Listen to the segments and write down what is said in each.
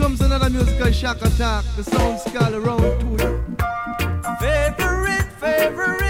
comes another musical shock attack. The sounds skull around to it. Favorite, favorite.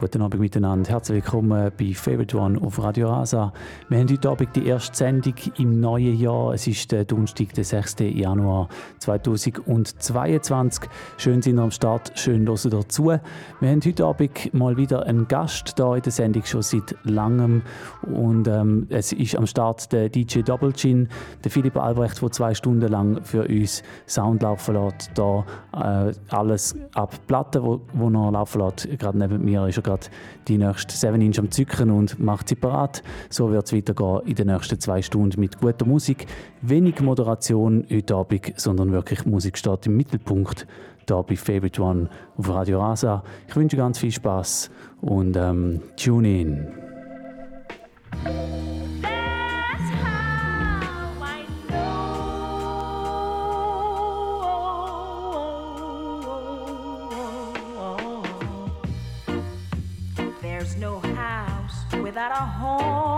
Guten Abend miteinander. Herzlich willkommen bei Favorite One auf Radio Rasa. Wir haben heute Abend die erste Sendung im neuen Jahr. Es ist der Donnerstag, der 6. Januar 2022. Schön sind ihr am Start, schön hören dazu. Wir haben heute Abend mal wieder einen Gast da in der Sendung, schon seit langem. Und ähm, es ist am Start der DJ Double Gin, der Philipp Albrecht, der zwei Stunden lang für uns Sound laufen lässt. Da äh, alles ab Platten, wo, wo er laufen lässt, gerade neben mir ist er gerade die nächste 7 Inch am Zücken und macht sie parat. So wird es weitergehen in den nächsten zwei Stunden mit guter Musik. Wenig Moderation heute Abend, sondern wirklich Musik steht im Mittelpunkt. Hier bei Favorite One auf Radio Rasa. Ich wünsche ganz viel Spaß und ähm, tune in. without a home.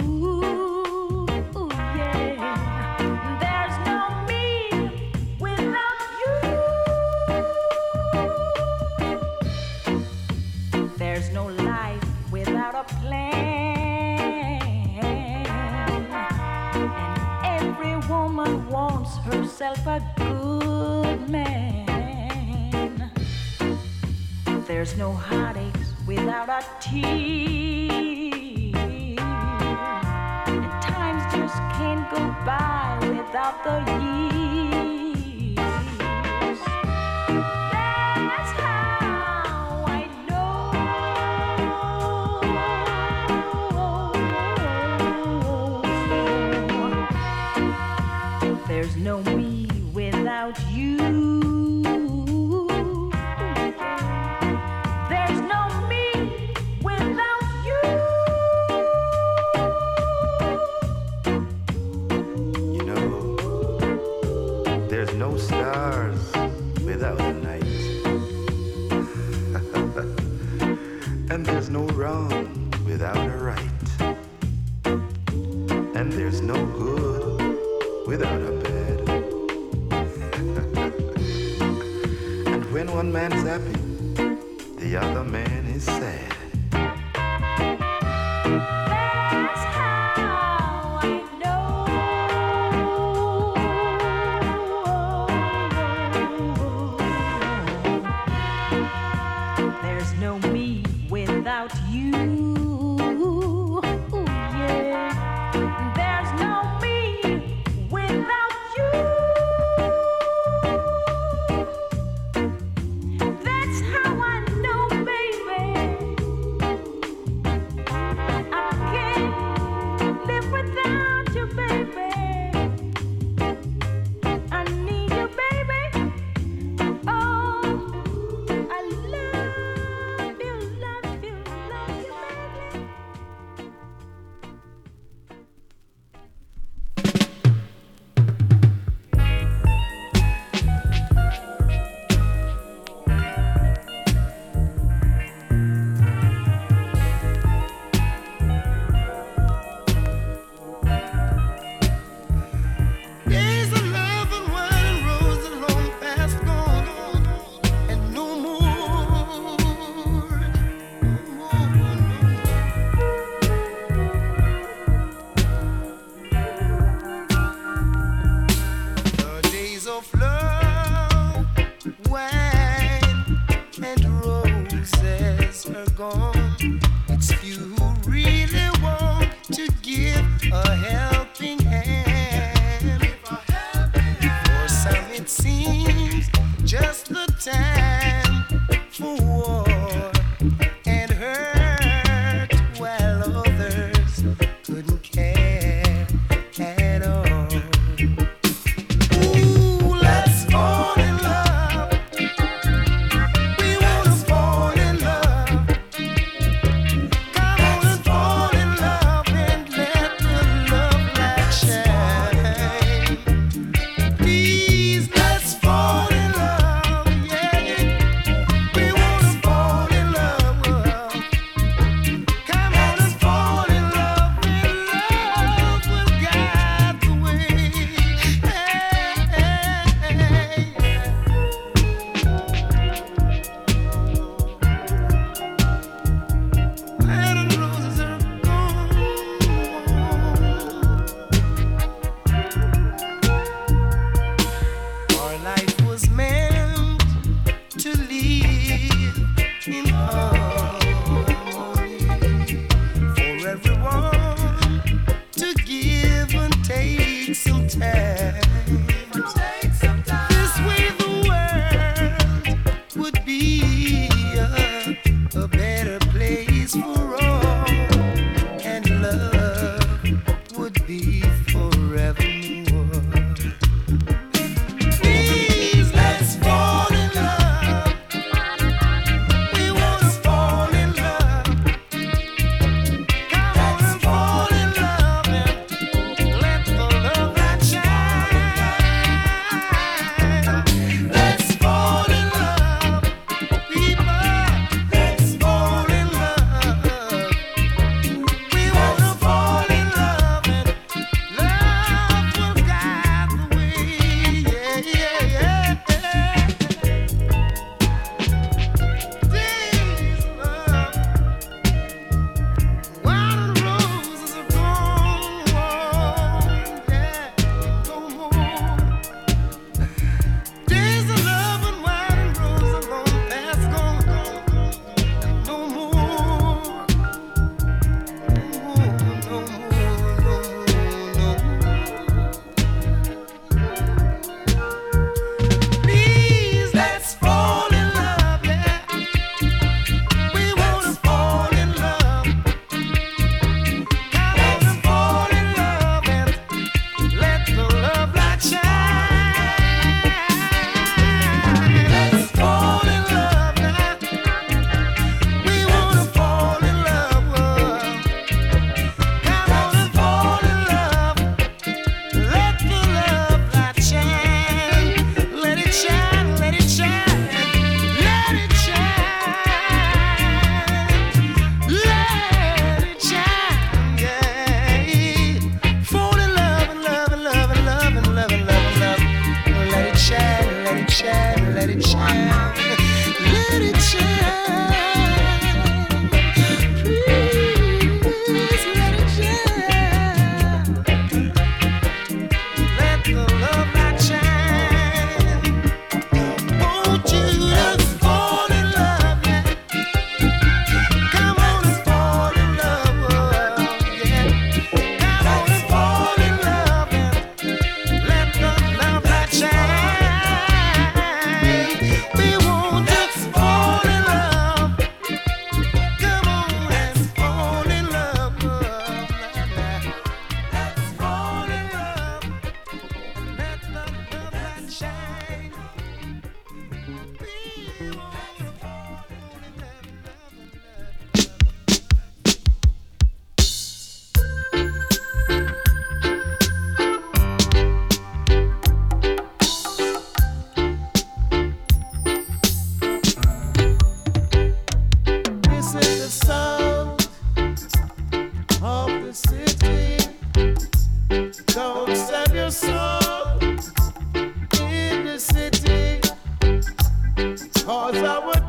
yourself a good man. There's no heartaches without a tear. And times just can't go by without the years. Stelle noch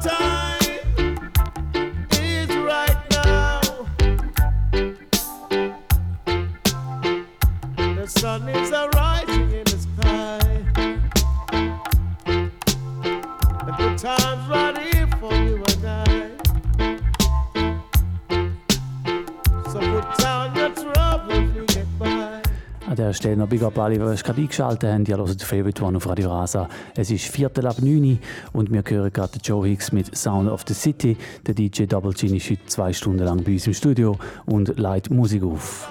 Big Up alle, die gerade eingeschaltet haben. Ihr hört den Favorite One auf Radio Rasa. Es ist Viertel ab 9 und wir hören gerade Joe Hicks mit Sound of the City. Der DJ Double Gin ist heute zwei Stunden lang bei uns im Studio und leitet Musik auf.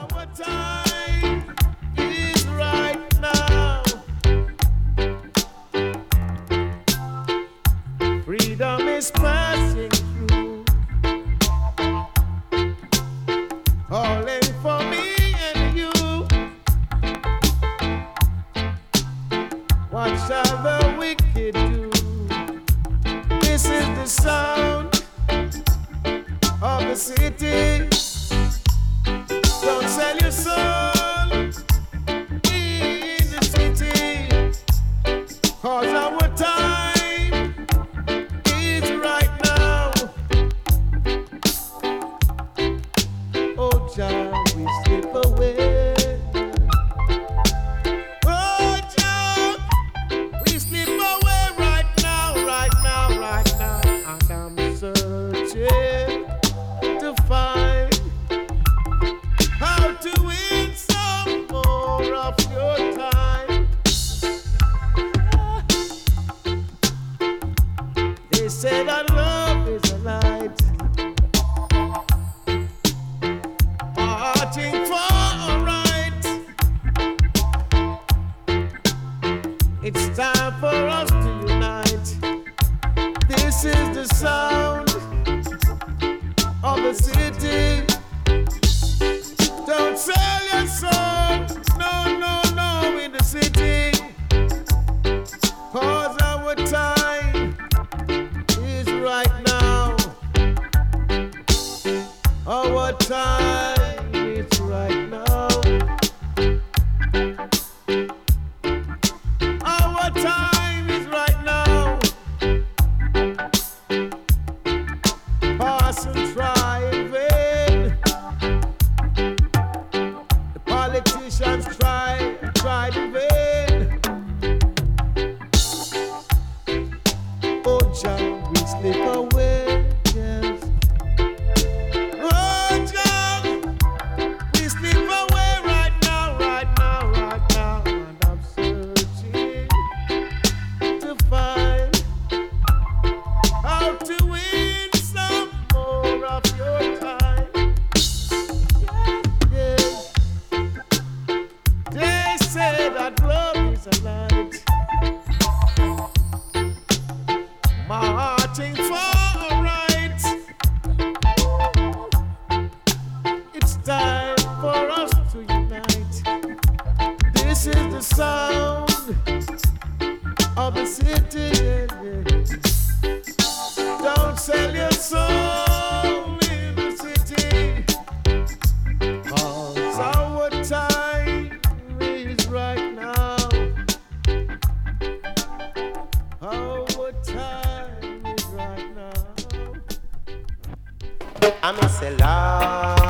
I'm a seller.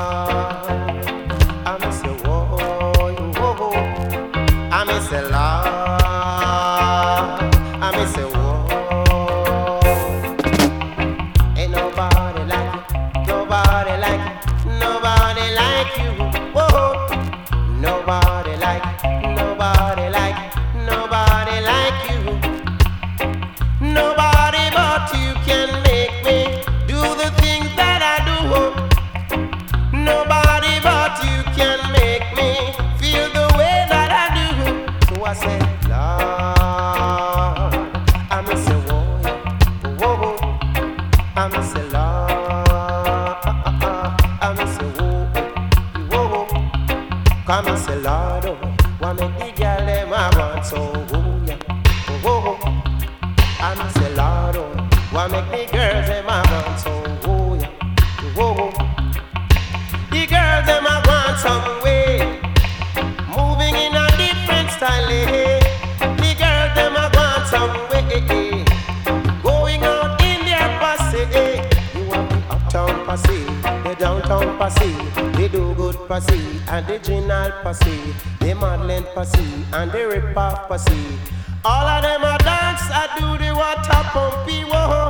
original posse, the Madeleine posse, and the Rip Off posse. All of them are dance, I do the water pumpy, whoa.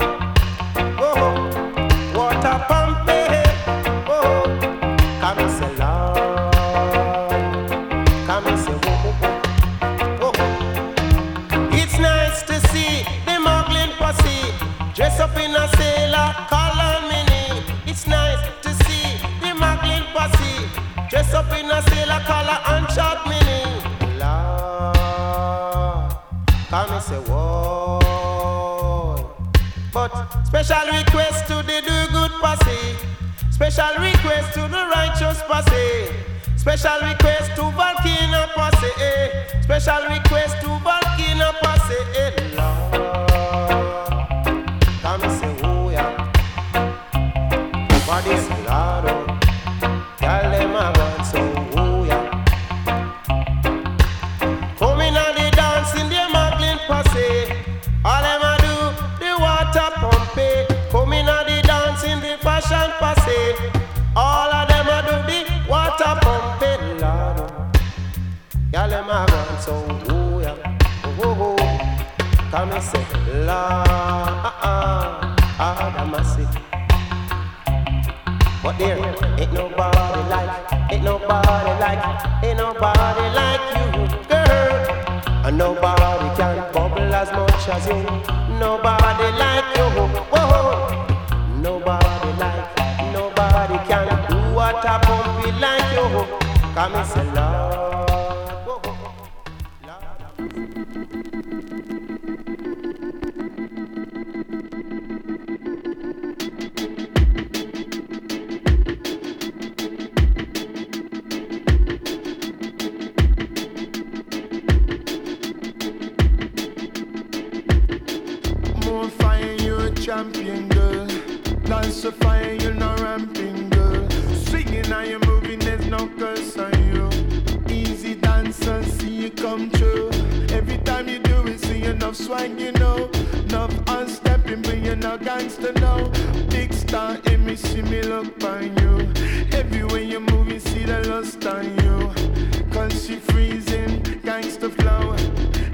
Lust on you. Cause she freezing, gangster flow.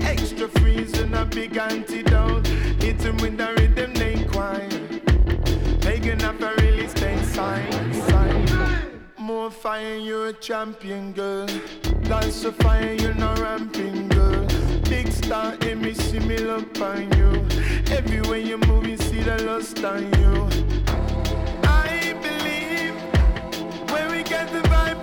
Extra freezing, a big antidote. Hit with the rhythm, they quiet. Making up a really stay sign. More fire, you're a champion, girl. Dance the fire, you're not ramping, girl. Big star me, see me look on you. Everywhere you're moving, see the lust on you.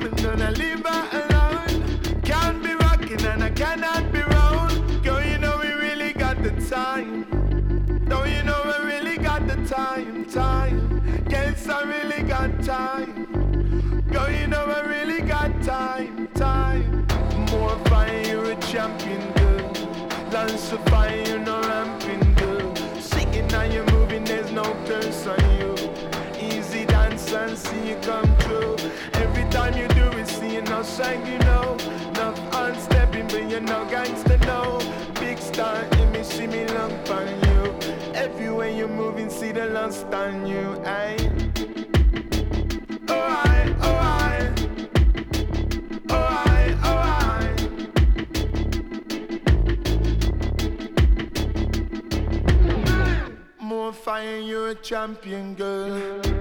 Gonna leave her alone. Can't be rocking and I cannot be round. Girl, you know we really got the time. Don't you know we really got the time, time. I really got time. Girl, you know really got time, time. More fire, you're a champion, girl. Dance the fire, you're girl. You're moving, there's no curse on you. Easy dance and see you come no shine, you know. Enough unstepping, but you're no gangster, no. Big star in me, see me lump on you. Everywhere you're moving, see the lust on you, aye. Oh, I, oh, I. Oh, I, oh, I. More fire, you're a champion, girl.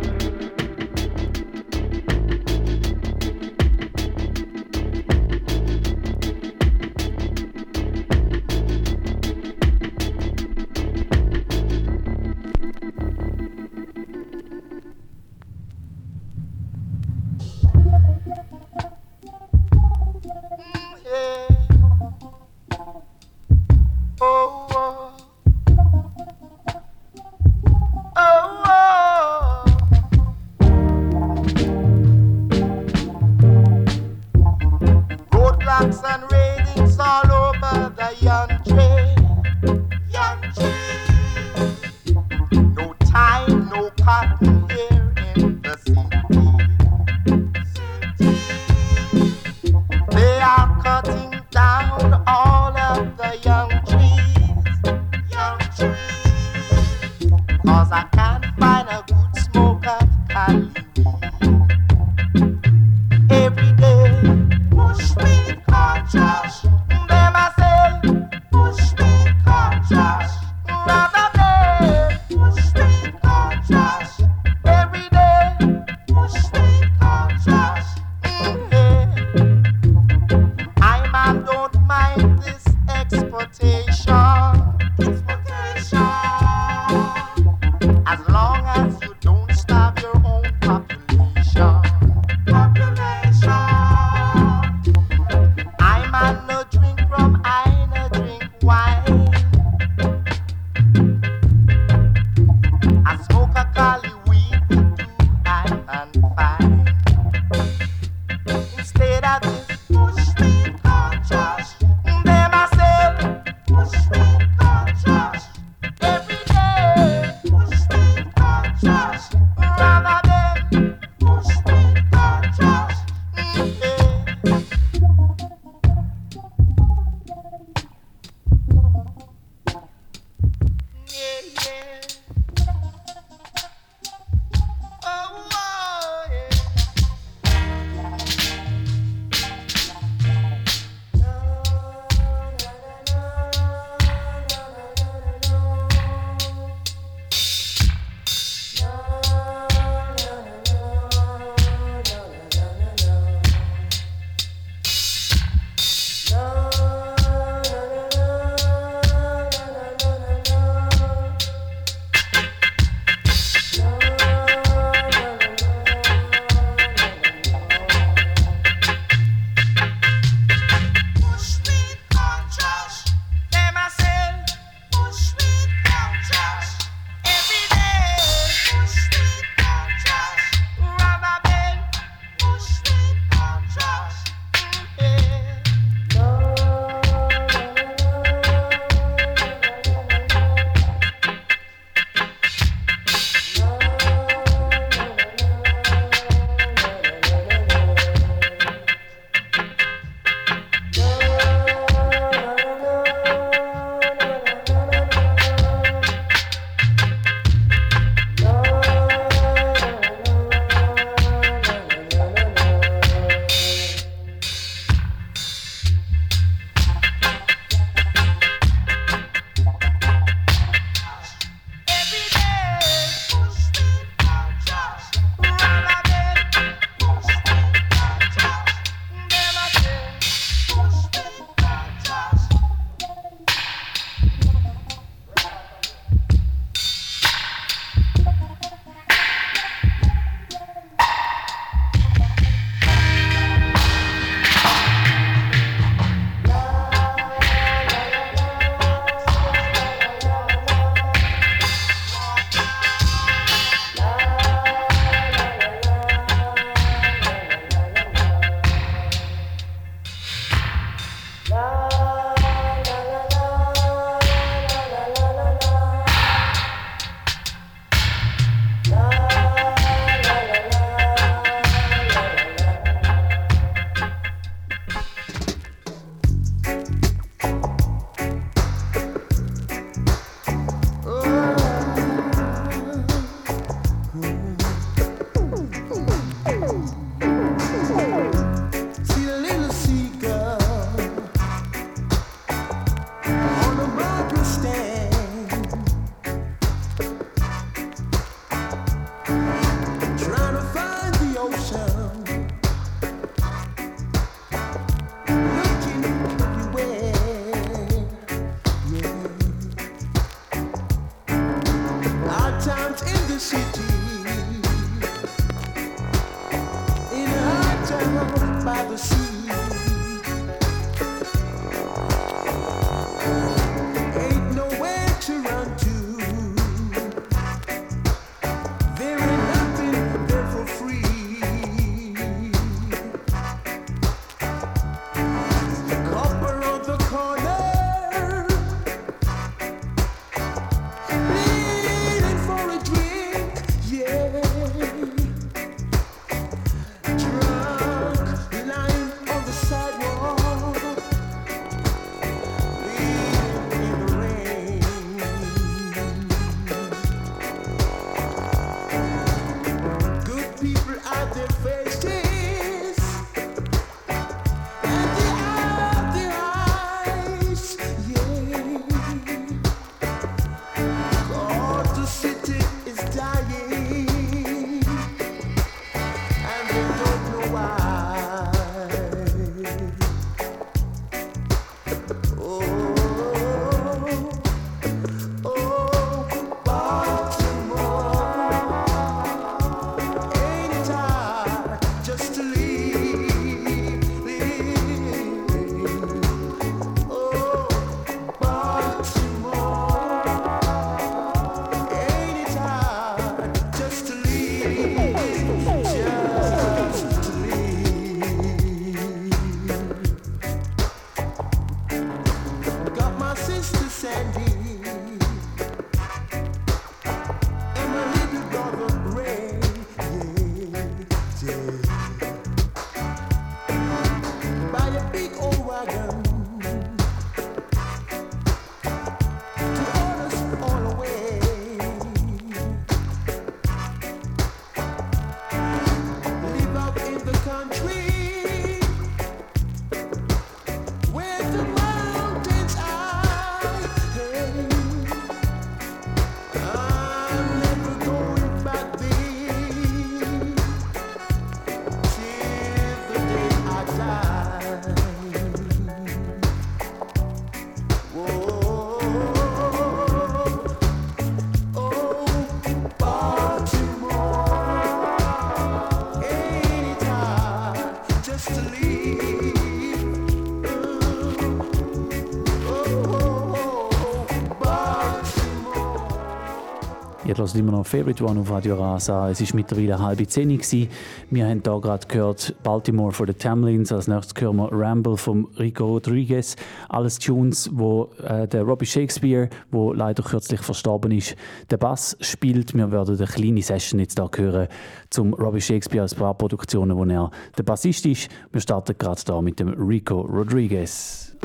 Hört immer noch Favorite One auf Radio Rasa. Es war mittlerweile halb zehn. gewesen. Wir haben hier gerade gehört Baltimore von den Tamlins. Als nächstes hören wir Ramble von Rico Rodriguez. Alles Tunes, wo äh, der Robbie Shakespeare, wo leider kürzlich verstorben ist, der Bass spielt. Wir werden eine kleine Session jetzt hier hören zum Robbie Shakespeare als paar Produktionen, wo er der Bassist ist. Wir starten gerade da mit dem Rico Rodriguez.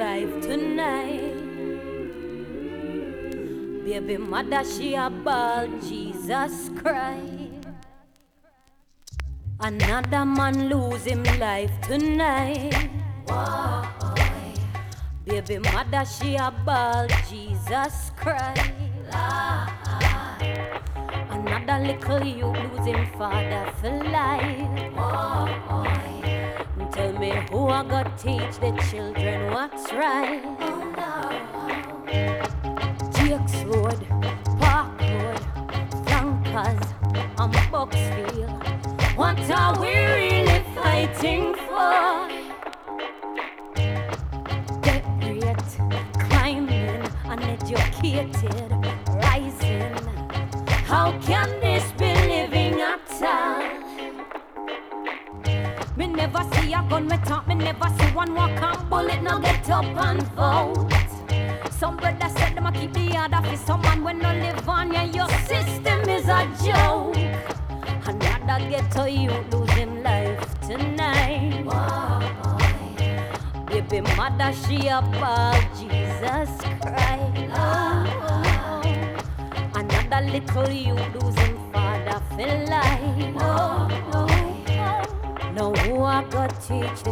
life tonight. Baby mother, she a ball, Jesus Christ. Another man lose him life tonight. Why? Baby mother, she a ball, Jesus Christ. Another little you losing father for life. Why? Tell me who I got teach the children. about Jesus Christ. Oh, oh, oh. Another little you losing father feel like. No, who I got teach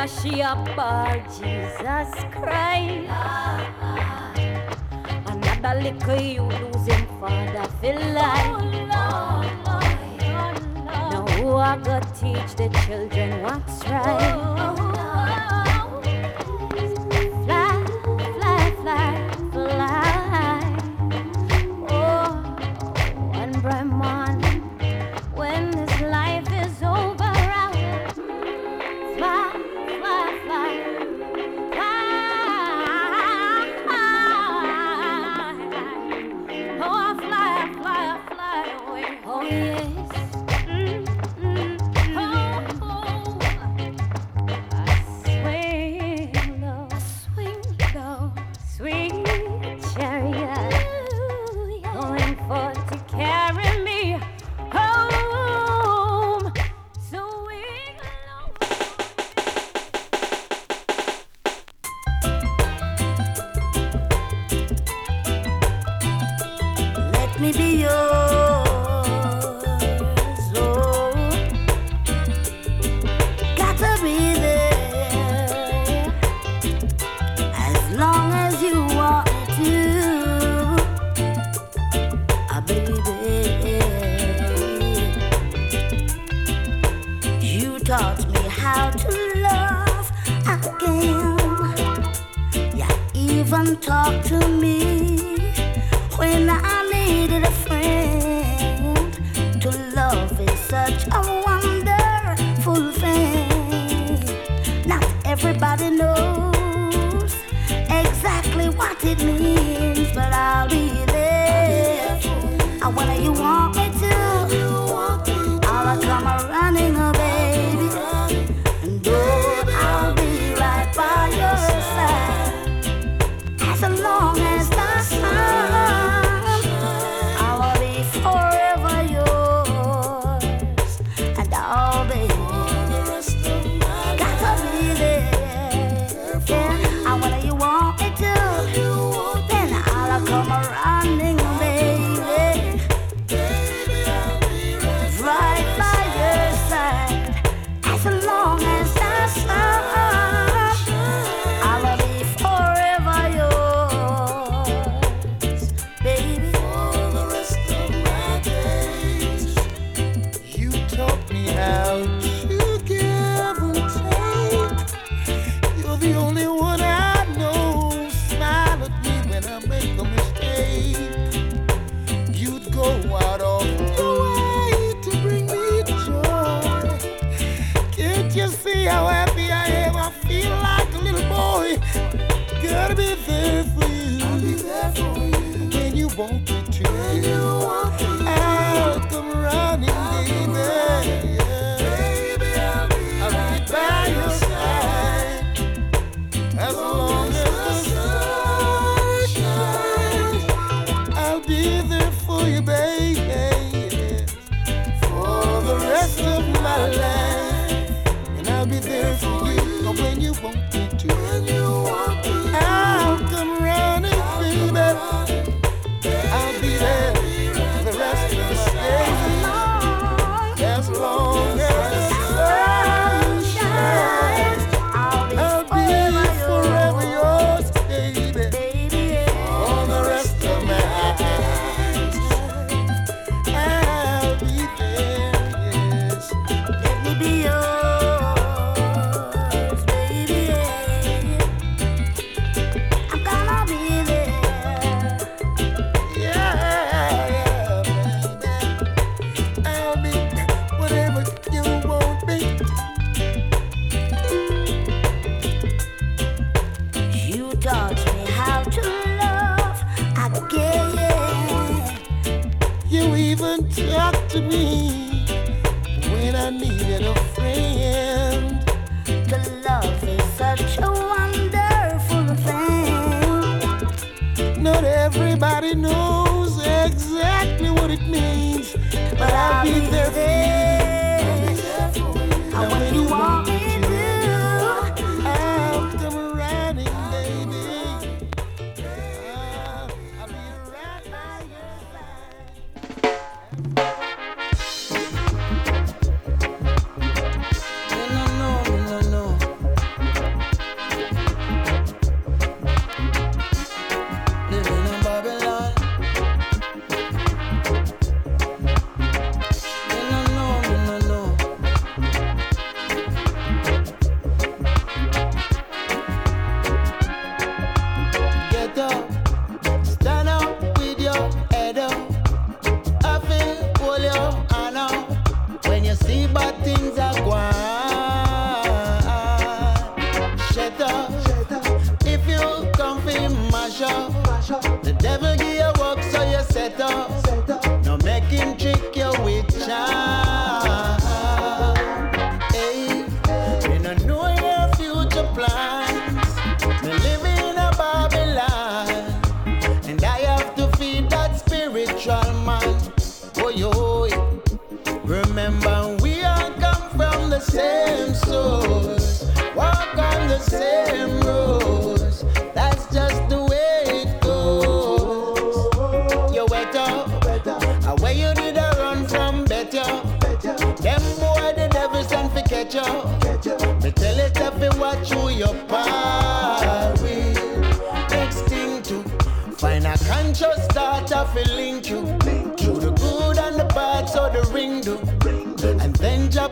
She Dashi Appa, Jesus Christ. Another little you losing father Feel like Oh, Lord, Lord, Lord. Now who are gonna teach the children what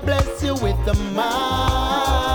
bless you with the marriage.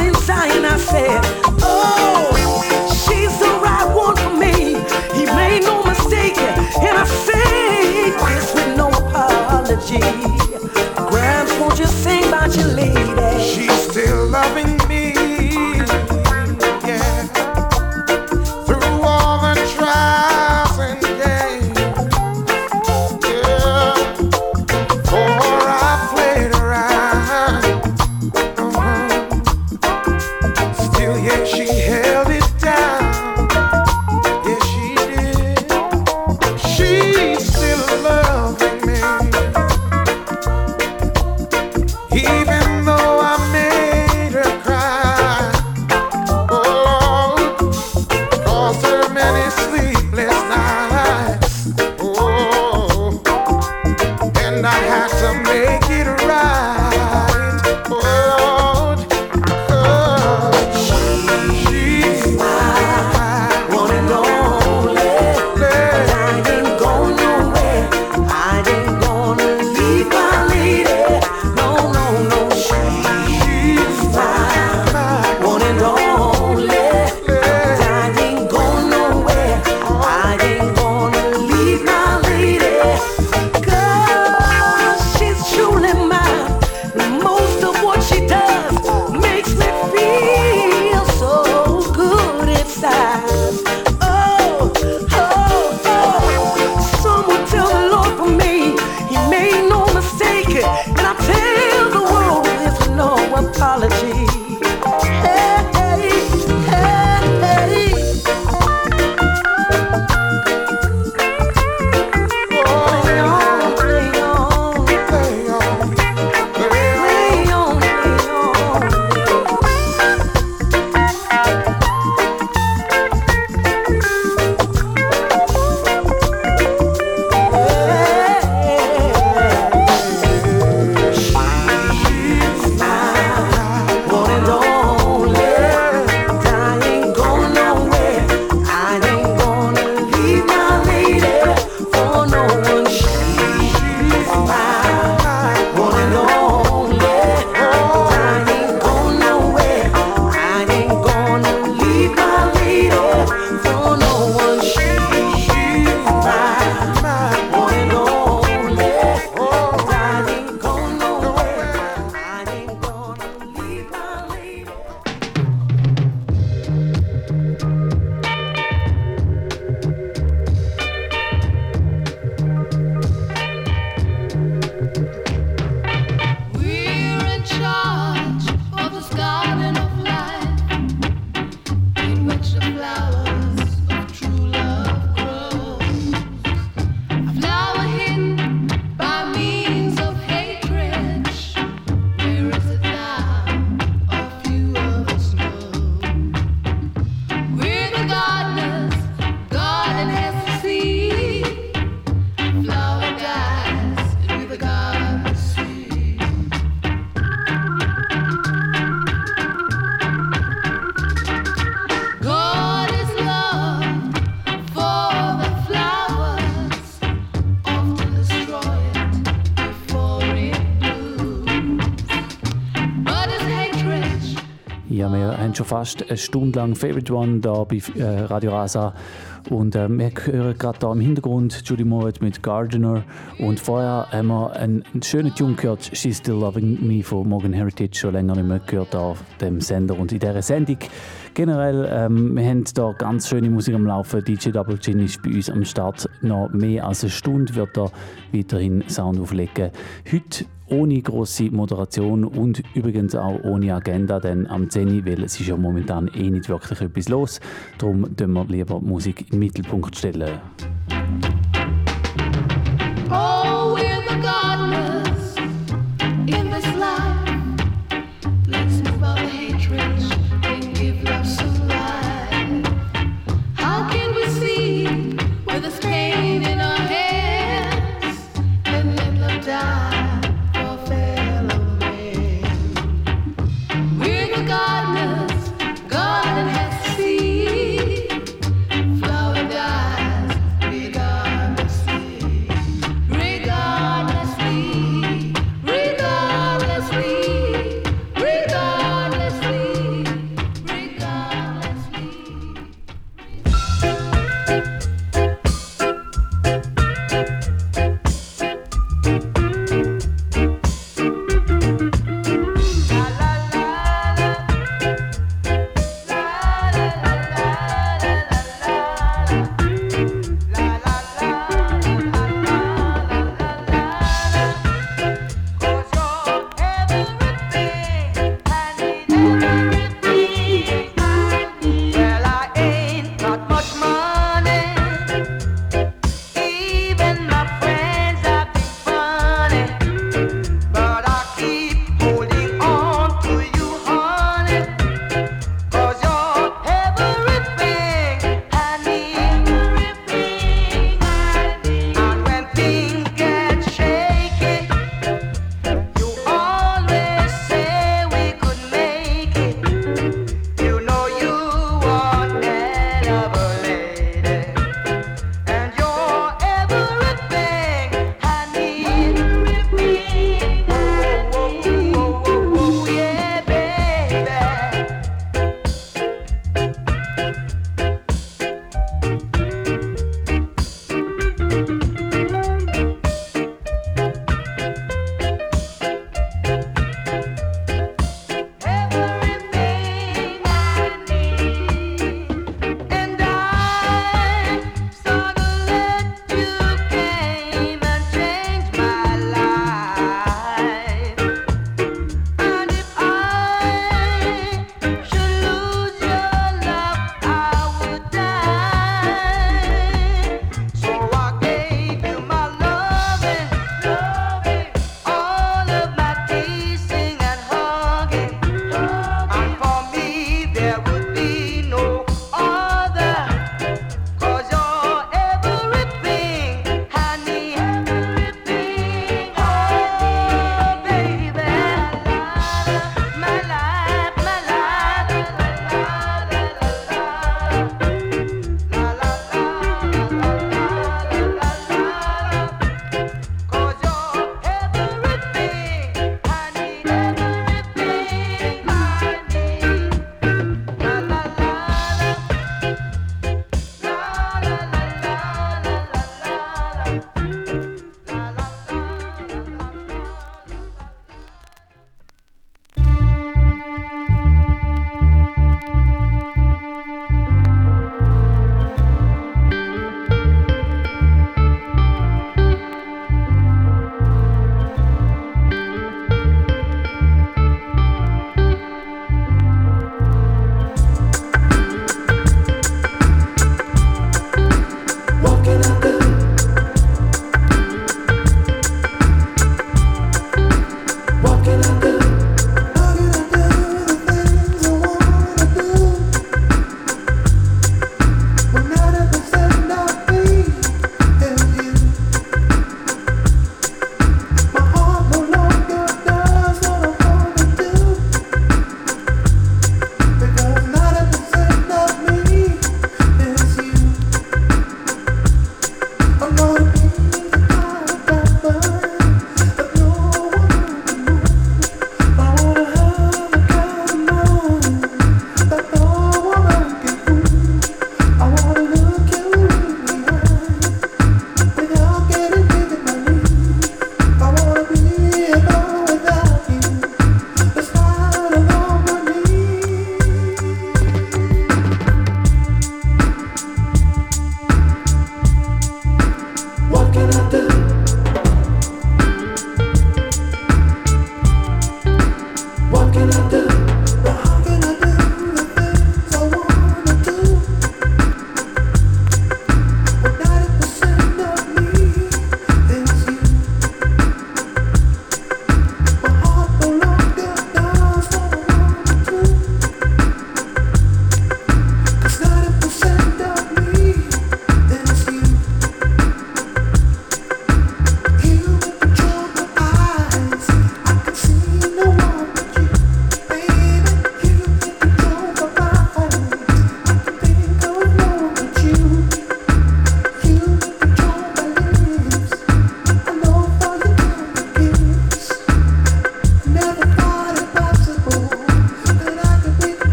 and I said, Oh, she's the right one for me. He made no mistake, and I say this with no apology. Won't you sing about your lady? Fast eine Stunde lang Favorite One da bei äh, Radio Rasa. Und äh, wir hören gerade da im Hintergrund Judy Mowatt mit Gardener. Und vorher haben wir einen, schönen Tune gehört, She's Still Loving Me von Morgan Heritage, schon länger nicht mehr gehört auf dem Sender. Und in dieser Sendung generell, ähm, wir haben da ganz schöne Musik am Laufen. DJ Double Gin ist bei uns am Start. Noch mehr als eine Stunde wird er weiterhin Sound auflegen. Heute ohne große Moderation und übrigens auch ohne Agenda, denn am 10 weil es ist ja momentan eh nicht wirklich etwas los. Darum tun wir lieber Musik den Mittelpunkt stellen. Oh,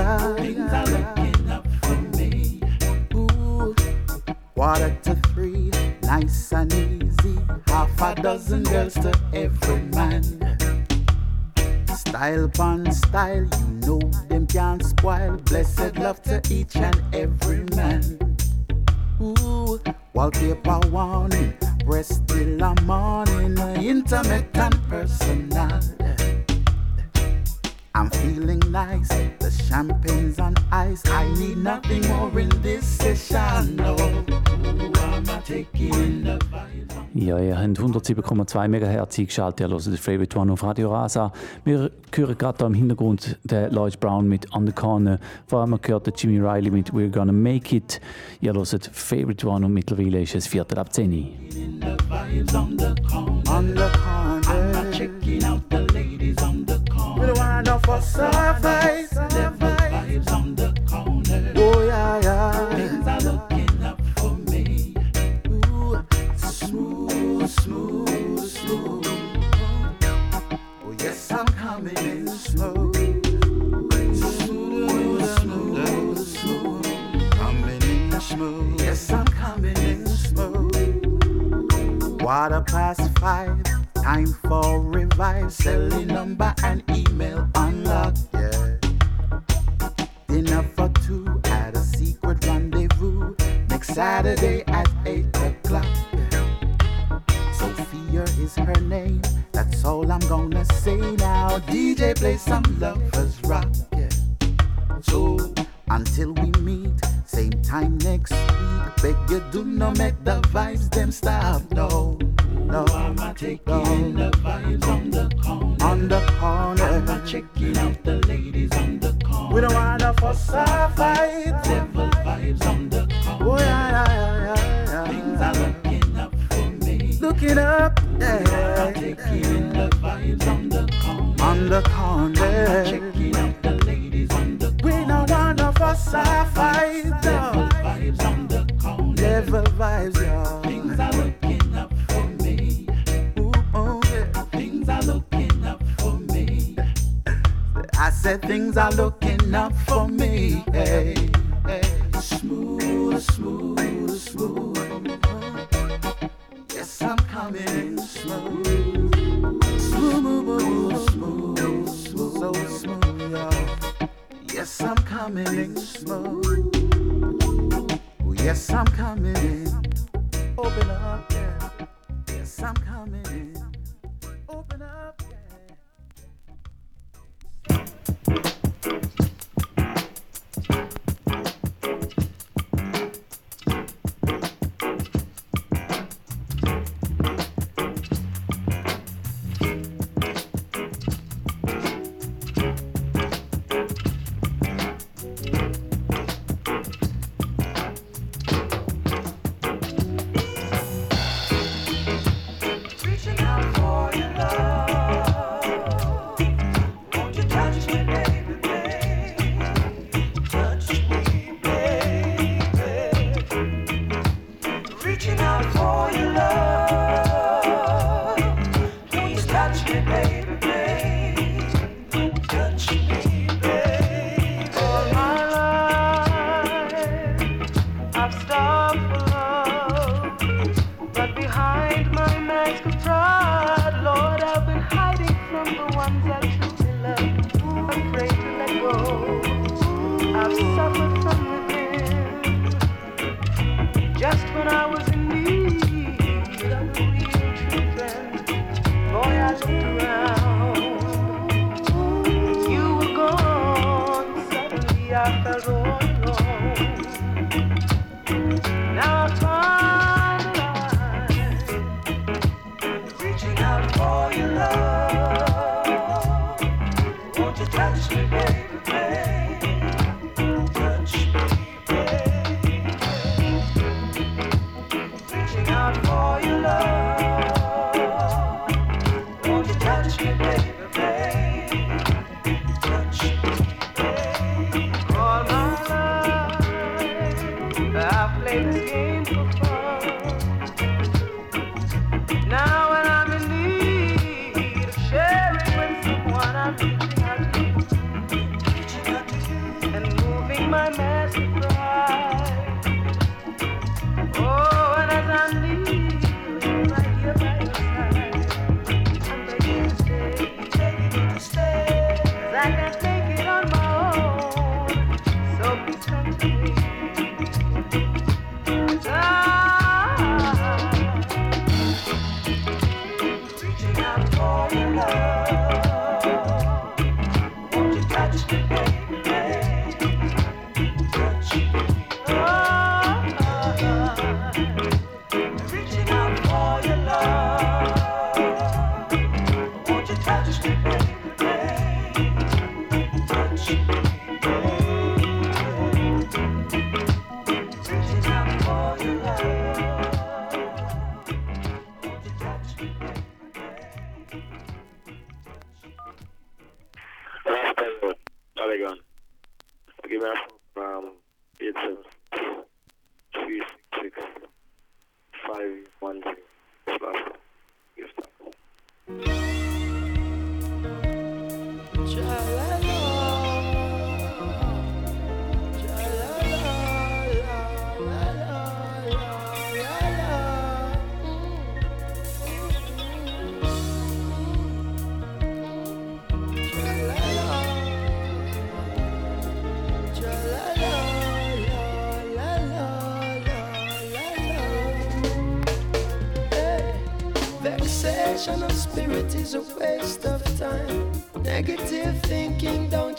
Things are looking up for me. Ooh, quarter to three, nice and easy. Half a dozen girls to every man. Style upon style, you know them can't spoil. Blessed love to each and every man. Ooh, wallpaper warning, breast till a morning, intimate and personal. I'm feeling nice, the champagne's on ice. I need nothing more in this session. No. Ja, ihr habt 107,2 MHz eingeschaltet, ihr hört den Favorite One auf Radio Rasa. Wir hören gerade da im Hintergrund den Lloyd Brown mit On the Corner. Vor allem gehört der Jimmy Riley mit We're Gonna Make It. Ihr hört Favorite One und mittlerweile ist es Viertel ab 10 Uhr. On the corner. Don't want no fuss or fight. Level vibes on the corner. Oh yeah, yeah. Are looking up for me. Ooh, smooth, smooth, smooth. Oh yes, I'm coming in smooth. Smooth, smooth. Coming in smooth. Yes, I'm coming in smooth. Quarter past five, time for revive. Selling number and email unlock. Yeah. Dinner for two at a secret rendezvous next Saturday at eight o'clock. Sophia is her name. That's all I'm gonna say now. DJ play some lovers rock. Yeah. So until we meet, same time next week. Beg you do not make the vibes them stop. No, no. I'm not taking the vibes on the corner. On the corner. I'm checking out the ladies on the corner. We don't want no fuss or fight. Level vibes on the corner. Oh yeah, yeah, yeah, yeah, yeah. Things are looking up for me. Looking up, yeah. Not taking the vibes on the corner. On the corner. I'm checking out the ladies on the corner. We don't want no fuss or fight. Level vibes on the corner. Level vibes, y'all. Things are looking I said things are looking up for me. Hey, hey. Smooth, smooth, smooth. Yes, I'm coming in smooth. Smooth, smooth, smooth. So smooth, y'all. Yes, I'm coming in smooth. Yes, I'm coming in. Open up, yeah. Yes, I'm coming in. Open up, Thank you.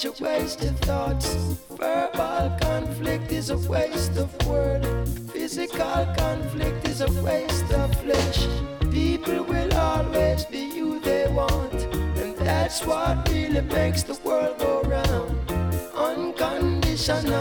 A waste of thoughts. Verbal conflict is a waste of word. Physical conflict is a waste of flesh. People will always be you they want, and that's what really makes the world go round. Unconditional.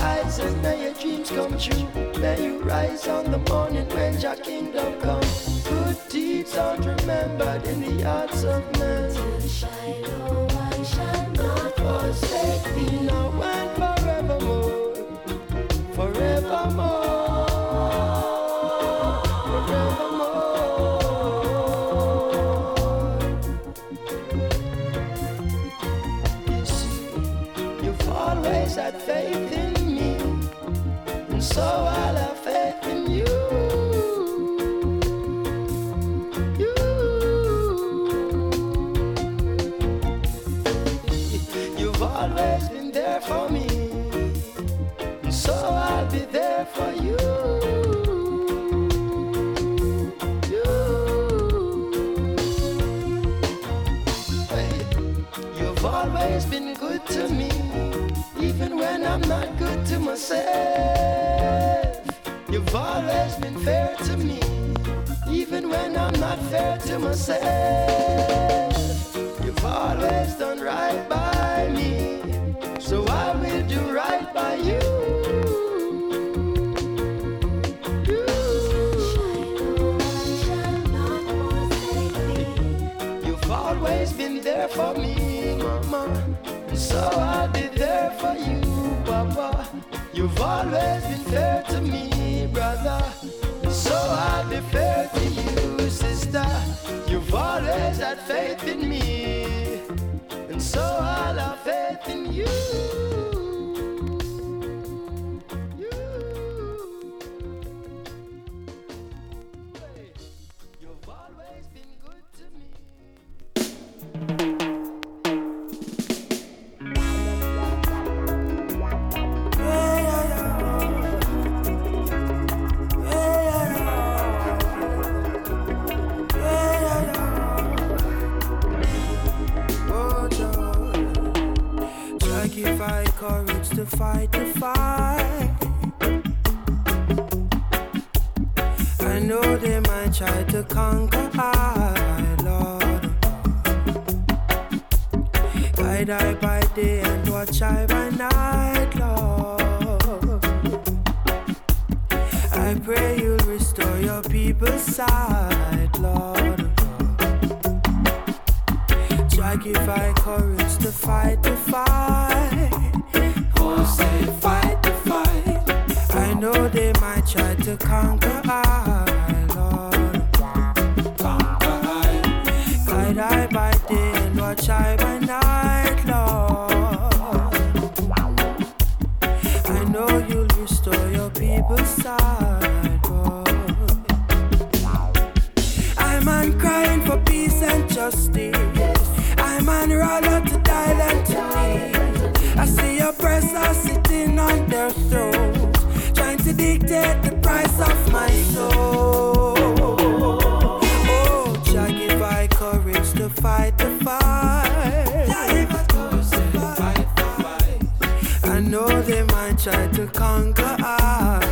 eyes and may your dreams come true. May you rise on the morning when your kingdom comes. Good deeds aren't remembered in the hearts of men. Till Shiloh, I shall not forsake thee, no one. to me, even when I'm not fair to myself. You've always done right by me, so I will do right by you. for me, mama. So I'll be there for you, papa. You've always been fair to me, brother. you. to fight to fight. I know they might try to conquer I, Lord. Guide I by day and watch I by night, Lord. I pray you'll restore your people's sight, Lord. Drag if courage to fight the fight. come Try to conquer. I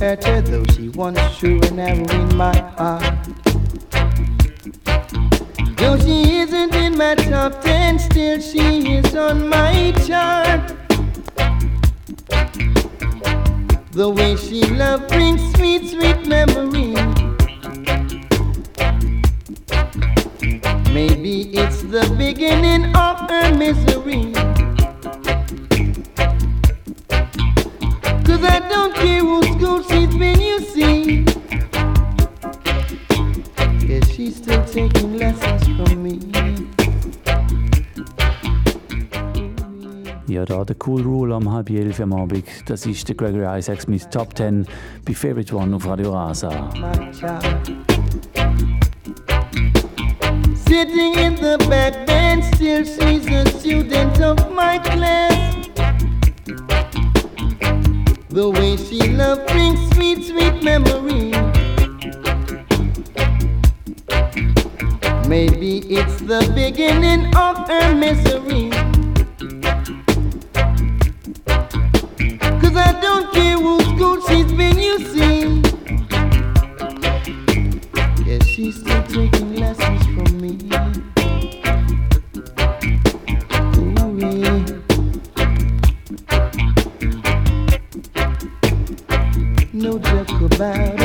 her, though she once threw an arrow in my heart. Though she isn't in my top ten, still she is on my chart. The way she love brings sweet, sweet memories. Maybe it's the beginning of her misery. Cool Rule am halb elf am Abend. Das ist der Gregory Isaacs mit Top 10 bei Favorite One auf Radio Rasa. Sitting in the back bench, still she's a student of my class. The way she love brings sweet, sweet memories. Maybe it's the beginning of her misery. I don't care she's been, see. Yeah, she's still taking lessons from me. Ooh-wee. No joke about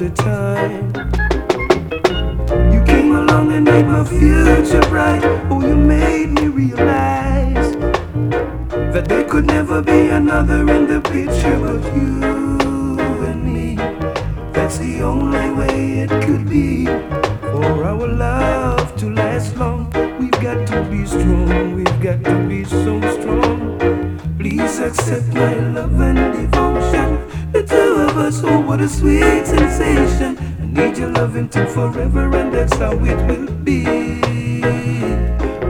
the time. You came along and made my future bright. Oh, you made me realize that there could never be another in the picture of you and me. That's the only way it could be. For our love to last long, we've got to be strong. We've got to be so strong. Please accept my love and devotion. Oh, what a sweet sensation. I need your loving till forever, and that's how it will be.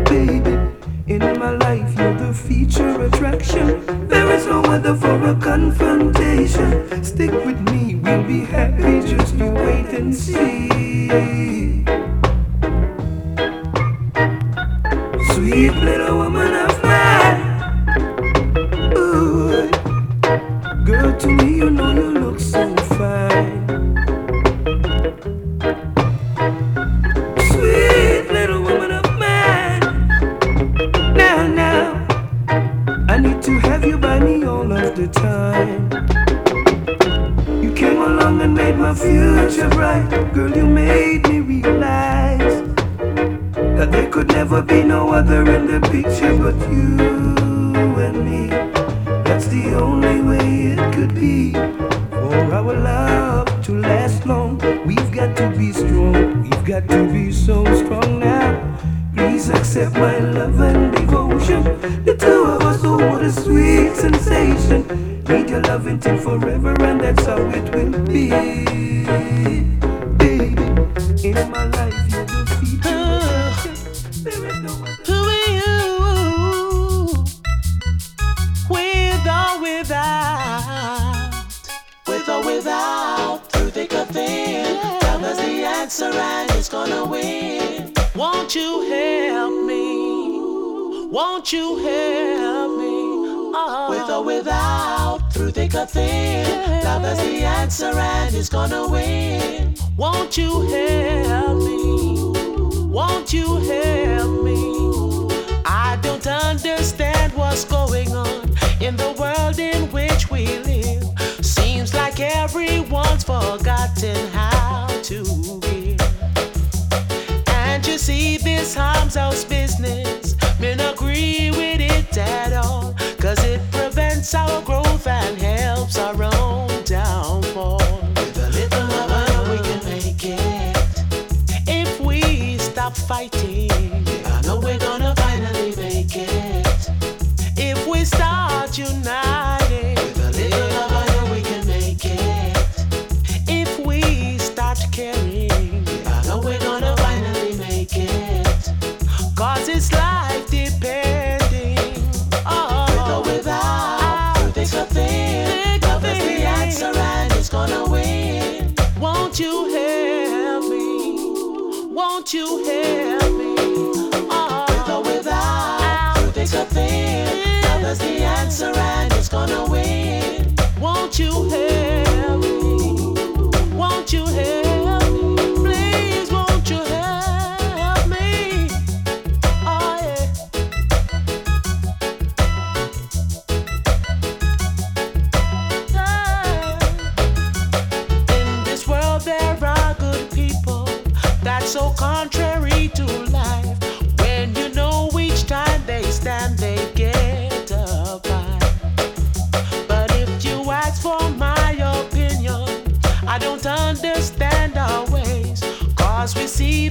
Baby, in my life, you're the feature attraction. There is no other for a confrontation. Stick with me, we'll be happy. Just you wait and see.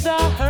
the hurt.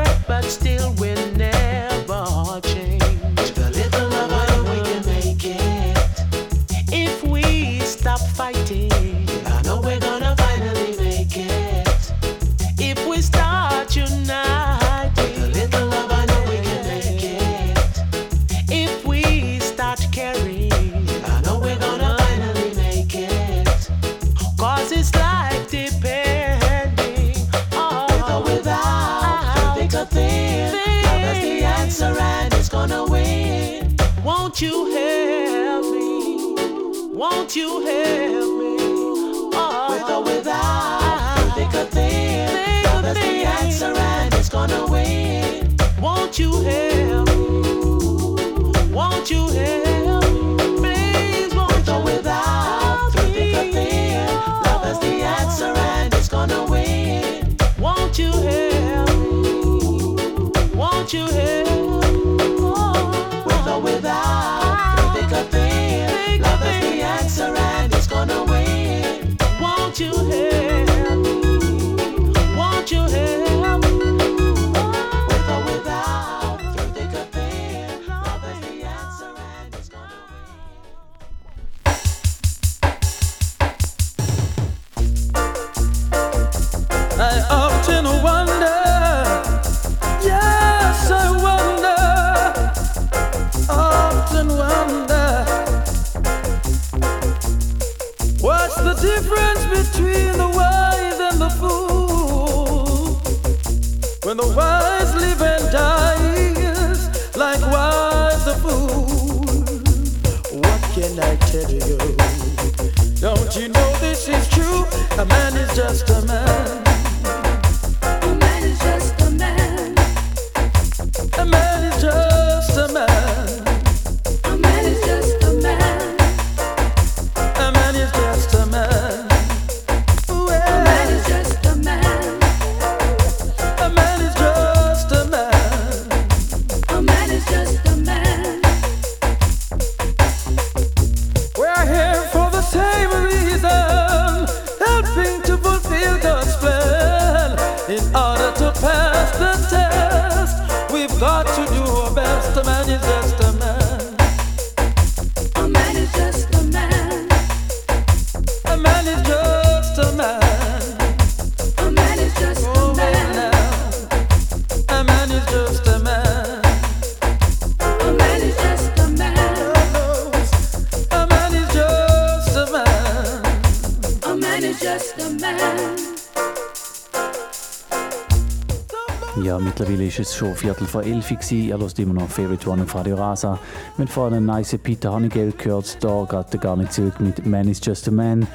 Ist es schon Viertel vor elf. Ihr hört immer noch Favorite One auf Radio Rasa. Wir haben vorhin einen nice Peter Honigel gehört, da geht gar nicht zurück mit Man is Just a Man.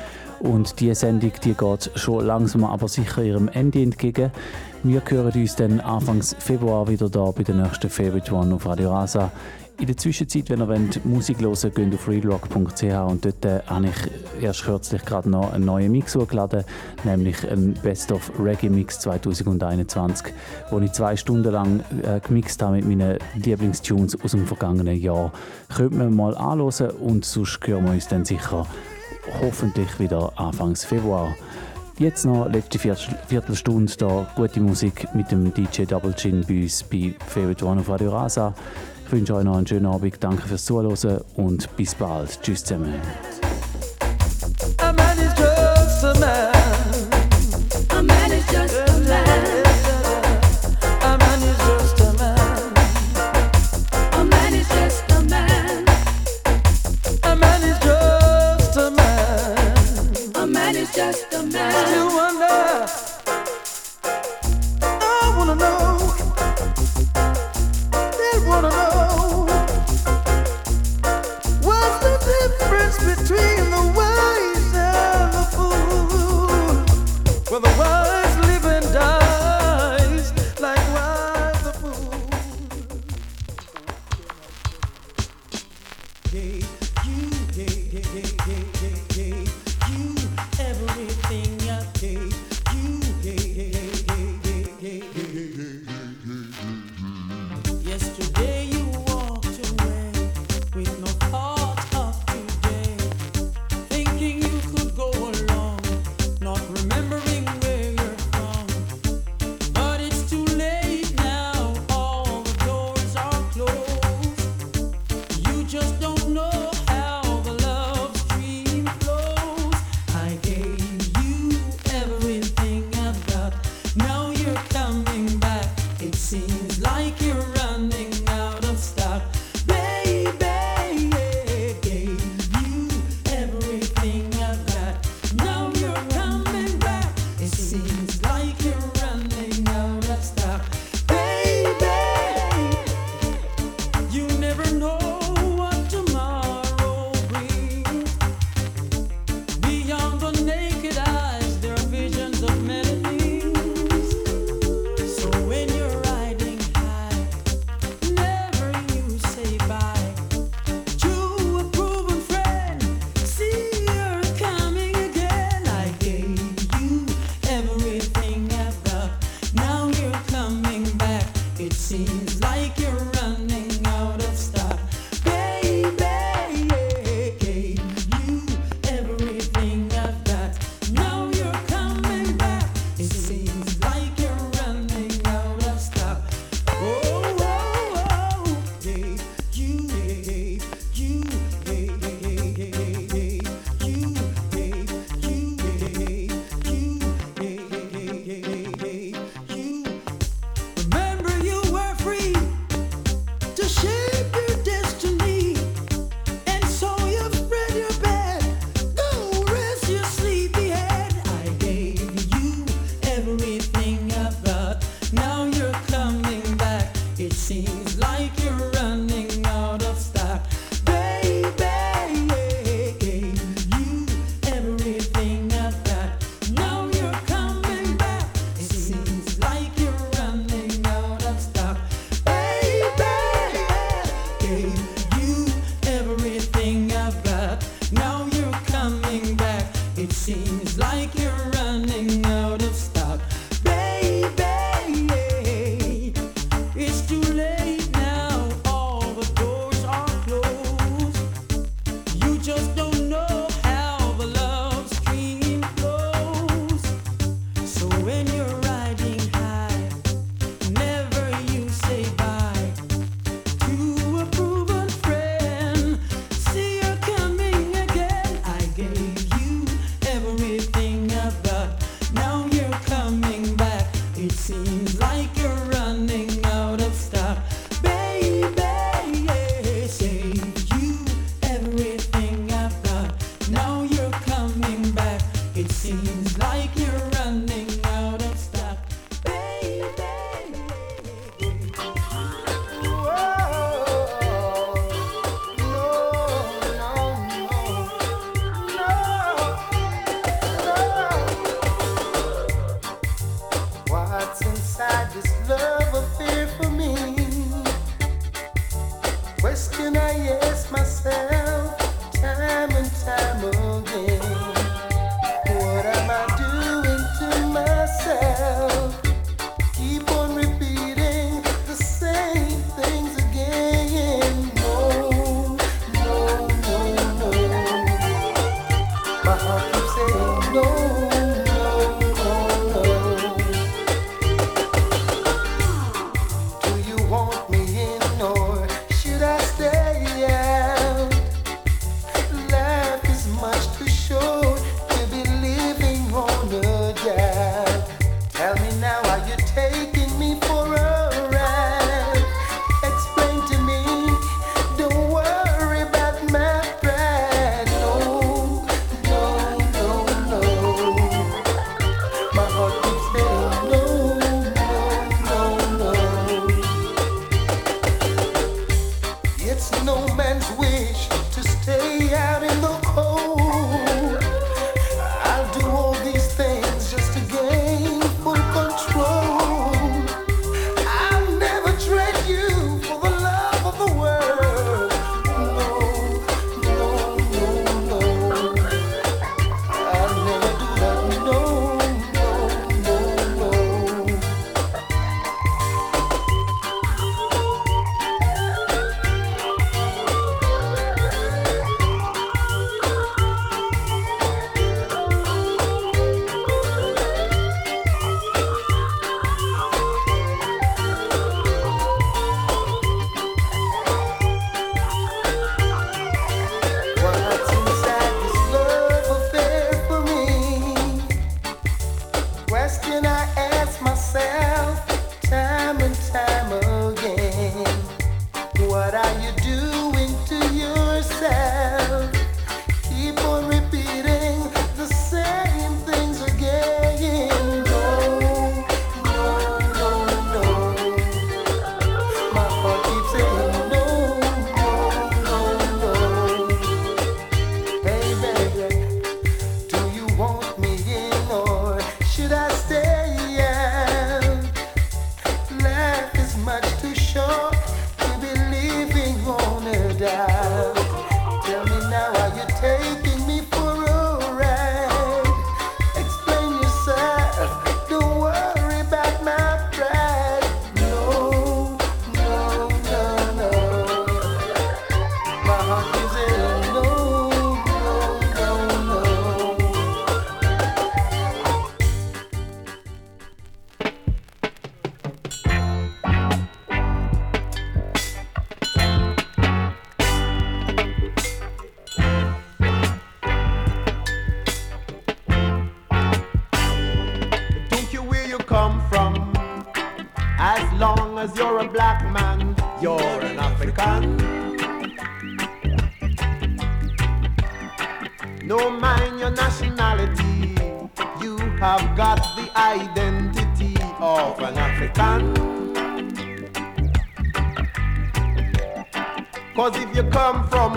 Und diese Sendung die geht schon langsam aber sicher ihrem Ende entgegen. Wir hören uns dann Anfang Februar wieder da bei der nächsten Favorite One auf Radio Rasa. In der Zwischenzeit, wenn ihr wollt, Musik hören wollt, geht auf realrock.ch und dort äh, habe ich erst kürzlich gerade noch einen neuen Mix hochgeladen, nämlich ein Best of Reggae Mix 2021, wo ich zwei Stunden lang äh, gemixt habe mit meinen Lieblingstunes aus dem vergangenen Jahr. Könnt ihr mal anhören und sonst hören wir uns dann sicher hoffentlich wieder Anfangs Februar. Jetzt noch letzte Viertel- Viertelstunde da gute Musik mit dem DJ Double Chin bei uns bei Favorite One auf Radio Rasa. Ich wünsche euch noch einen schönen Abend, danke fürs Zuhören und bis bald. Tschüss zusammen.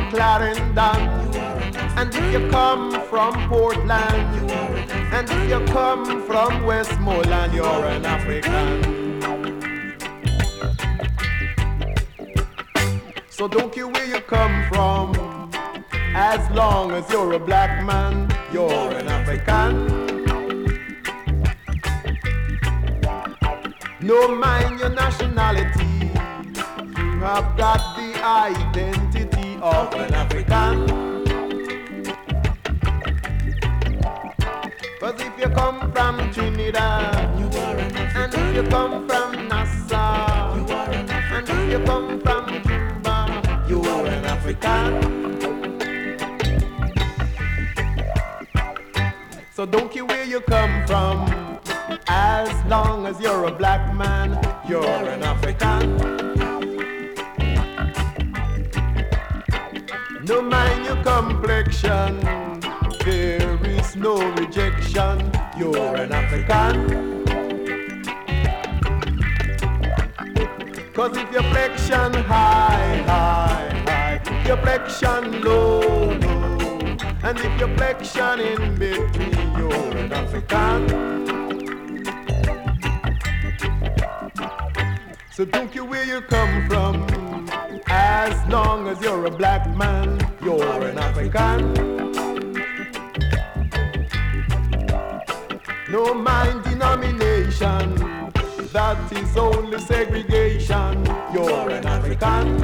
Clarendon, and if you come from Portland, and if you come from Westmoreland, you're an African. So don't care where you come from. As long as you're a black man, you're an African. No mind your nationality. You have got the identity of an African. Cause if you come from Trinidad, you are an African. And if you come from Nassau, you are an African. And if you come from Cuba, you are an African. So don't care where you come from, as long as you're a black man, you're an African. No mind your complexion, there is no rejection, you're an African. Cause if your flexion high, high, high, your flexion low, low, and if your flexion in between, you're an African. So don't care where you come from, as long as you're a black man, you're an African. No mind denomination, that is only segregation, you're an African.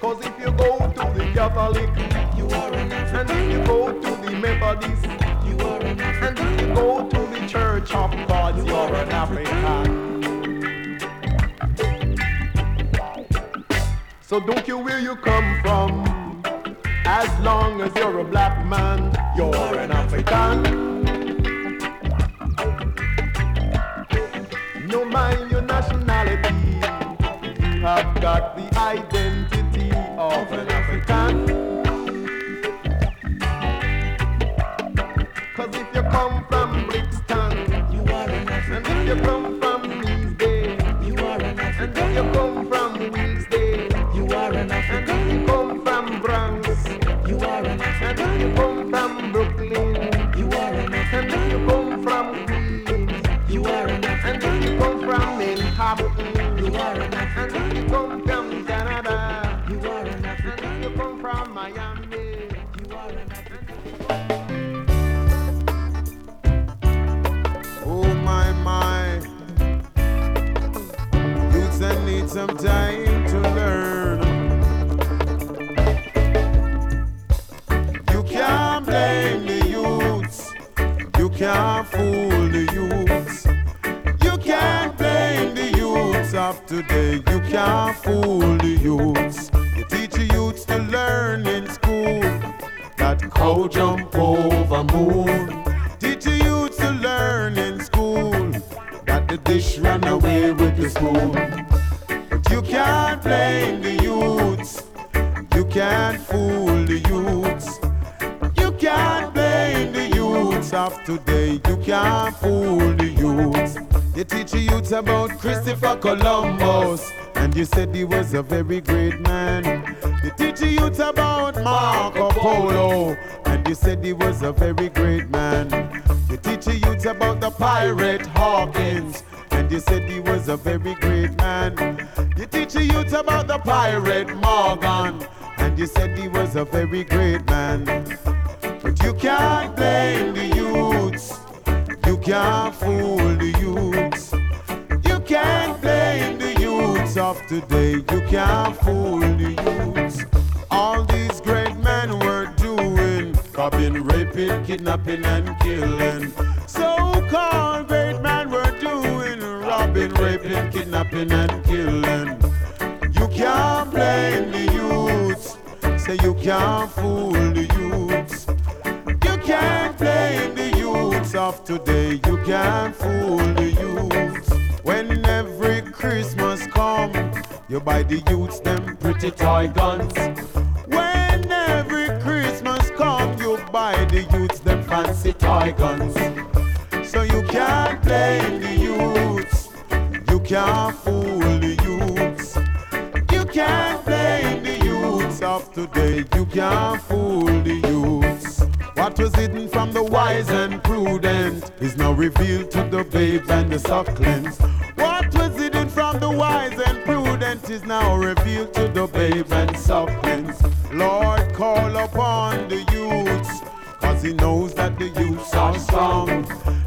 Cause if you go to the Catholic, you are an African. And if you go to the Methodist, you are an African. And if you go to the Church of God, you are an African. So don't care where you come from, as long as you're a black man, you're an African. No mind your nationality, you have got the identity of an African. Cause if you come from Brixton, you are an African. Some time to learn. You can't blame the youths, you can't fool the youths. You can't blame the youths of today, you can't fool the youths. You teach the youths to learn in school that cow jump over moon. Teach the youths to learn in school that the dish ran away with the spoon. Youths about Christopher Columbus, and you said he was a very great man. You teach the youths about Marco Polo, and you said he was a very great man. You teach the youths about the pirate Hawkins, and you said he was a very great man. You teach the youths about the pirate Morgan, and you said he was a very great man. But you can't blame the youths, you can't fool the youths. Can't blame the youths of today, you can't fool the youths. All these great men were doing, robbing, raping, kidnapping, and killing. So called great men were doing, robbing, raping, kidnapping, and killing. You can't blame the youths, say you can't fool the youths. You can't blame the youths of today, you can't fool the youths. When every Christmas come, you buy the youths them pretty toy guns. When every Christmas come, you buy the youths them fancy toy guns. So you can't blame the youths, you can't fool the youths. You can't blame the youths of today, you can't fool the youths. What was hidden from the wise and prudent is now revealed to the babes and the sucklings. What was hidden from the wise and prudent is now revealed to the babes and sucklings. Lord, call upon the youths, cause he knows that the youths are strong.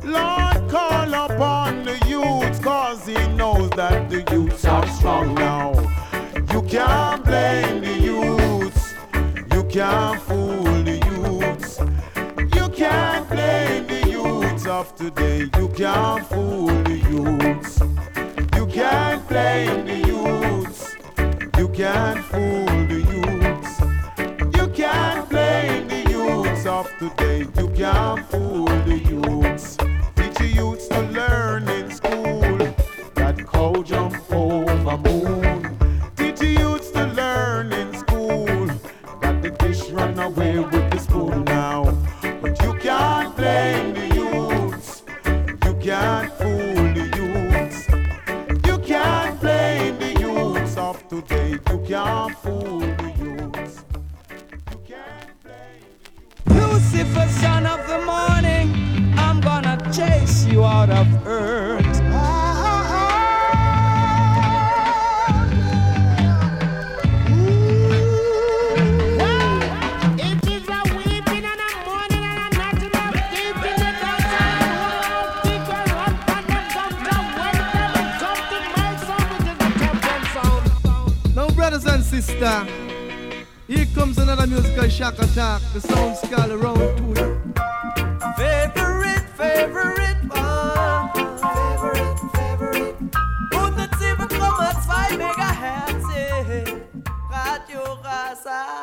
Lord, call upon the youths, cause he knows that the youths are strong now. You can't blame the youths, you can't fool of today, you can't fool the youths. You can't blame the youths, you can't fool the youths. You can't blame the youths of today, you can't fool the youths. The captain sound. Now, brothers and sisters, here comes another musical shock attack. The sound called around to you. favorite one. Favorite, favorite. 107,2 MHz. Radio Rasa.